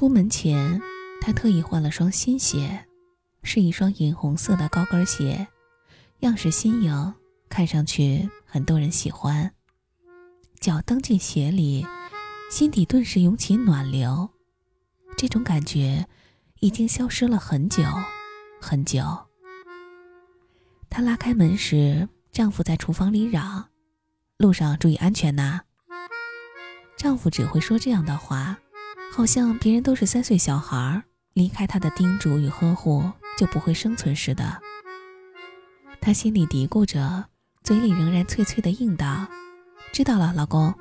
出门前，她特意换了双新鞋，是一双银红色的高跟鞋，样式新颖，看上去很多人喜欢。脚蹬进鞋里，心底顿时涌起暖流，这种感觉已经消失了很久很久。她拉开门时，丈夫在厨房里嚷：“路上注意安全呐！”丈夫只会说这样的话，好像别人都是三岁小孩，离开他的叮嘱与呵护就不会生存似的。他心里嘀咕着，嘴里仍然脆脆的应道。知道了，老公。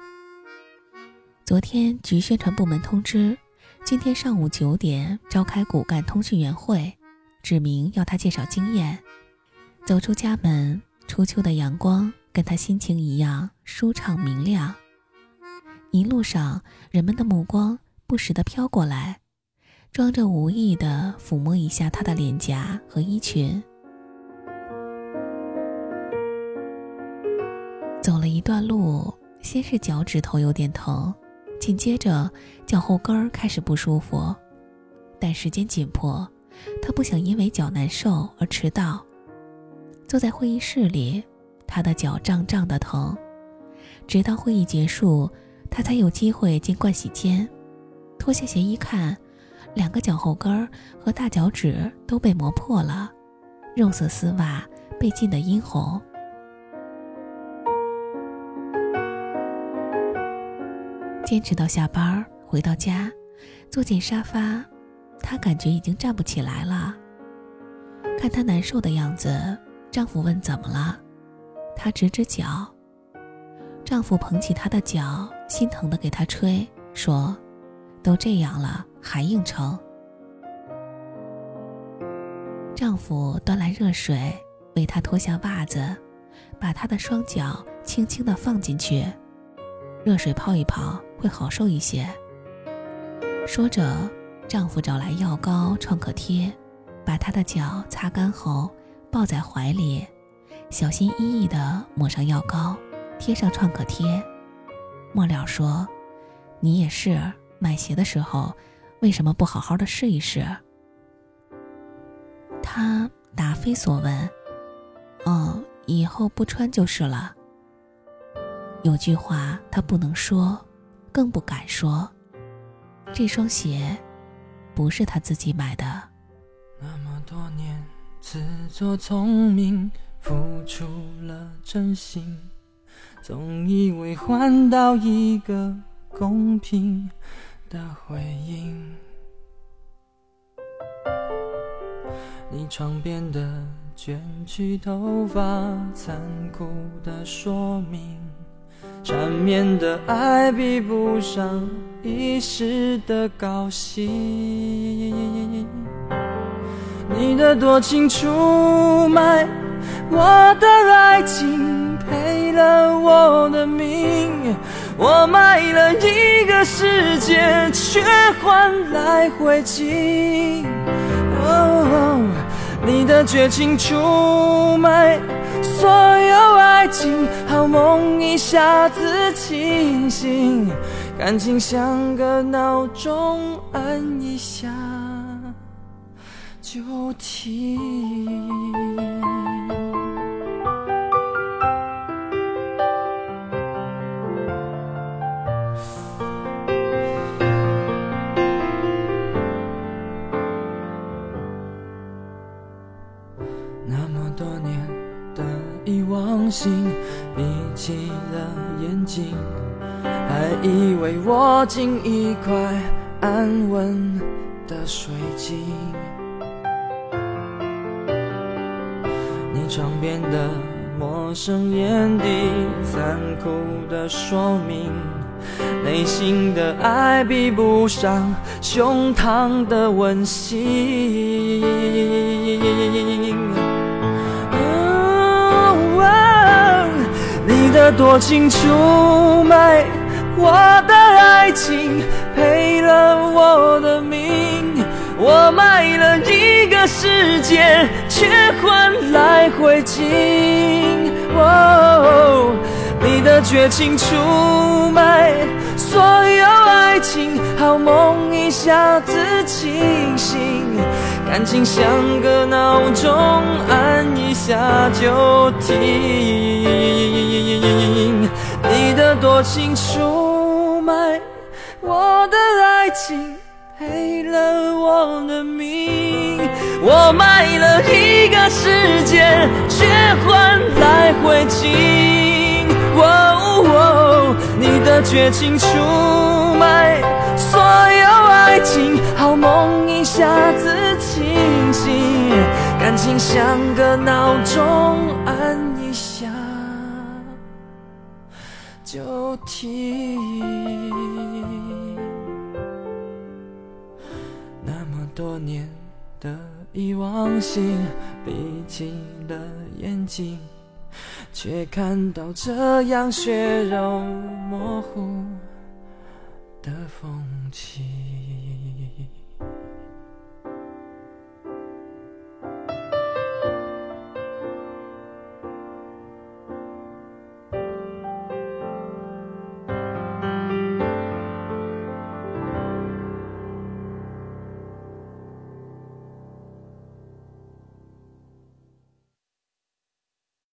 昨天局宣传部门通知，今天上午九点召开骨干通讯员会，指明要他介绍经验。走出家门，初秋的阳光跟他心情一样舒畅明亮。一路上，人们的目光不时地飘过来，装着无意的抚摸一下他的脸颊和衣裙。走了一段路，先是脚趾头有点疼，紧接着脚后跟儿开始不舒服。但时间紧迫，他不想因为脚难受而迟到。坐在会议室里，他的脚胀胀的疼，直到会议结束，他才有机会进盥洗间，脱下鞋一看，两个脚后跟儿和大脚趾都被磨破了，肉色丝袜被浸得殷红。坚持到下班，回到家，坐进沙发，她感觉已经站不起来了。看她难受的样子，丈夫问怎么了，她指指脚。丈夫捧起她的脚，心疼的给她吹，说：“都这样了，还硬撑。”丈夫端来热水，为她脱下袜子，把她的双脚轻轻的放进去，热水泡一泡。会好受一些。说着，丈夫找来药膏、创可贴，把她的脚擦干后抱在怀里，小心翼翼地抹上药膏，贴上创可贴。末了说：“你也是，买鞋的时候为什么不好好的试一试？”他答非所问：“哦，以后不穿就是了。”有句话他不能说。更不敢说，这双鞋不是他自己买的。那么多年自作聪明，付出了真心，总以为换到一个公平的回应。你床边的卷曲头发，残酷的说明。缠绵的爱比不上一时的高兴，你的多情出卖我的爱情，赔了我的命，我卖了一个世界，却换来灰烬。你的绝情出卖。所有爱情，好梦一下子清醒，感情像个闹钟，按一下就停。心闭起了眼睛，还以为握紧一块安稳的水晶。你床边的陌生眼底，残酷的说明，内心的爱比不上胸膛的温馨。多情出卖我的爱情，赔了我的命，我卖了一个世界，却换来灰烬。你的绝情出卖所有爱情，好梦一。下子清醒，感情像个闹钟，按一下就停。你的多情出卖我的爱情，赔了我的命。我卖了一个世界，却换来灰烬。你的绝情出卖所有爱情，好梦一下子感情像个闹钟，按一下就停。那么多年的遗忘性，闭起了眼睛。却看到这样血肉模糊的风景。